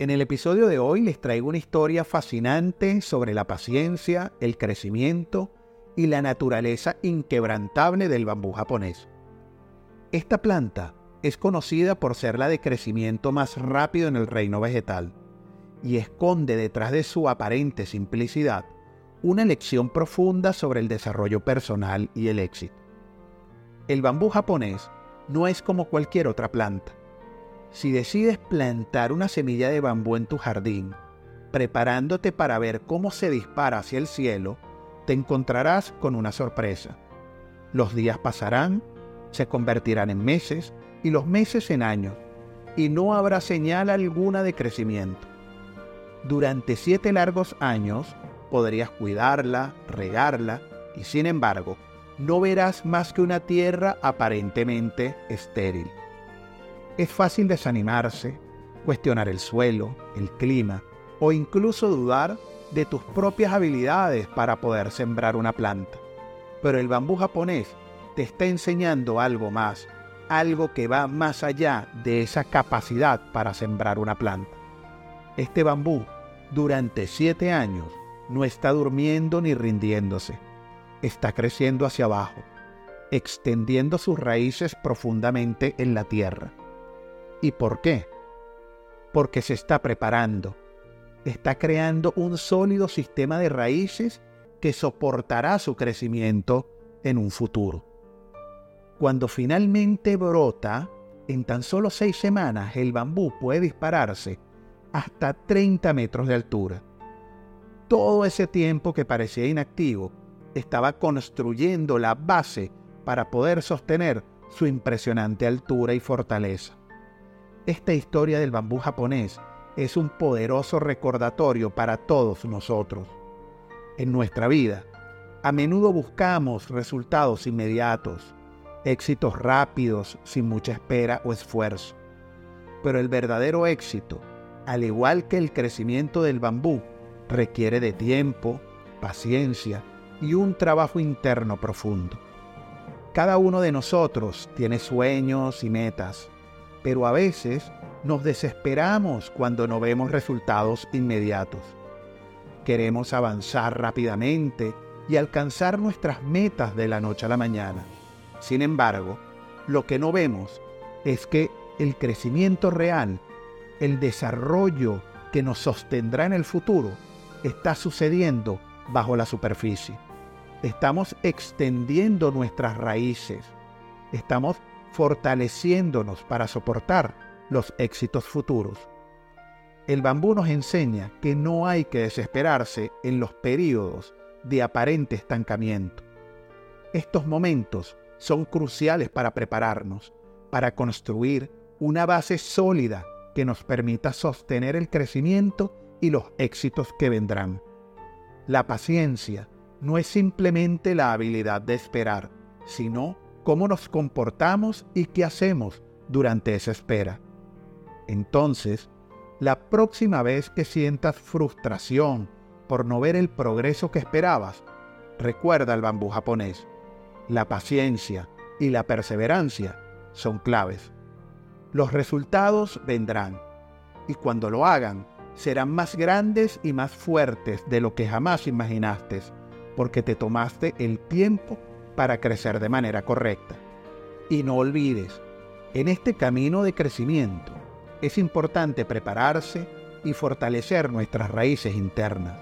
En el episodio de hoy les traigo una historia fascinante sobre la paciencia, el crecimiento y la naturaleza inquebrantable del bambú japonés. Esta planta es conocida por ser la de crecimiento más rápido en el reino vegetal y esconde detrás de su aparente simplicidad una lección profunda sobre el desarrollo personal y el éxito. El bambú japonés no es como cualquier otra planta. Si decides plantar una semilla de bambú en tu jardín, preparándote para ver cómo se dispara hacia el cielo, te encontrarás con una sorpresa. Los días pasarán, se convertirán en meses y los meses en años, y no habrá señal alguna de crecimiento. Durante siete largos años podrías cuidarla, regarla, y sin embargo, no verás más que una tierra aparentemente estéril. Es fácil desanimarse, cuestionar el suelo, el clima o incluso dudar de tus propias habilidades para poder sembrar una planta. Pero el bambú japonés te está enseñando algo más, algo que va más allá de esa capacidad para sembrar una planta. Este bambú, durante siete años, no está durmiendo ni rindiéndose está creciendo hacia abajo, extendiendo sus raíces profundamente en la tierra. ¿Y por qué? Porque se está preparando, está creando un sólido sistema de raíces que soportará su crecimiento en un futuro. Cuando finalmente brota, en tan solo seis semanas el bambú puede dispararse hasta 30 metros de altura. Todo ese tiempo que parecía inactivo estaba construyendo la base para poder sostener su impresionante altura y fortaleza. Esta historia del bambú japonés es un poderoso recordatorio para todos nosotros. En nuestra vida, a menudo buscamos resultados inmediatos, éxitos rápidos sin mucha espera o esfuerzo. Pero el verdadero éxito, al igual que el crecimiento del bambú, requiere de tiempo, paciencia y un trabajo interno profundo. Cada uno de nosotros tiene sueños y metas, pero a veces nos desesperamos cuando no vemos resultados inmediatos. Queremos avanzar rápidamente y alcanzar nuestras metas de la noche a la mañana. Sin embargo, lo que no vemos es que el crecimiento real, el desarrollo que nos sostendrá en el futuro, está sucediendo bajo la superficie. Estamos extendiendo nuestras raíces. Estamos fortaleciéndonos para soportar los éxitos futuros. El bambú nos enseña que no hay que desesperarse en los periodos de aparente estancamiento. Estos momentos son cruciales para prepararnos, para construir una base sólida que nos permita sostener el crecimiento y los éxitos que vendrán. La paciencia no es simplemente la habilidad de esperar, sino cómo nos comportamos y qué hacemos durante esa espera. Entonces, la próxima vez que sientas frustración por no ver el progreso que esperabas, recuerda el bambú japonés. La paciencia y la perseverancia son claves. Los resultados vendrán y cuando lo hagan, serán más grandes y más fuertes de lo que jamás imaginaste, porque te tomaste el tiempo para crecer de manera correcta. Y no olvides, en este camino de crecimiento es importante prepararse y fortalecer nuestras raíces internas,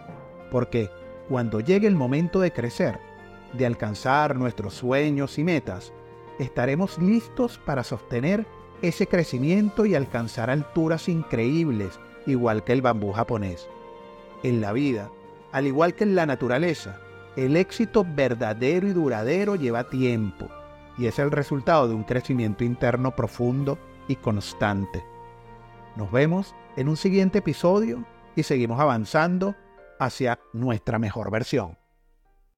porque cuando llegue el momento de crecer, de alcanzar nuestros sueños y metas, estaremos listos para sostener ese crecimiento y alcanzar alturas increíbles igual que el bambú japonés. En la vida, al igual que en la naturaleza, el éxito verdadero y duradero lleva tiempo y es el resultado de un crecimiento interno profundo y constante. Nos vemos en un siguiente episodio y seguimos avanzando hacia nuestra mejor versión.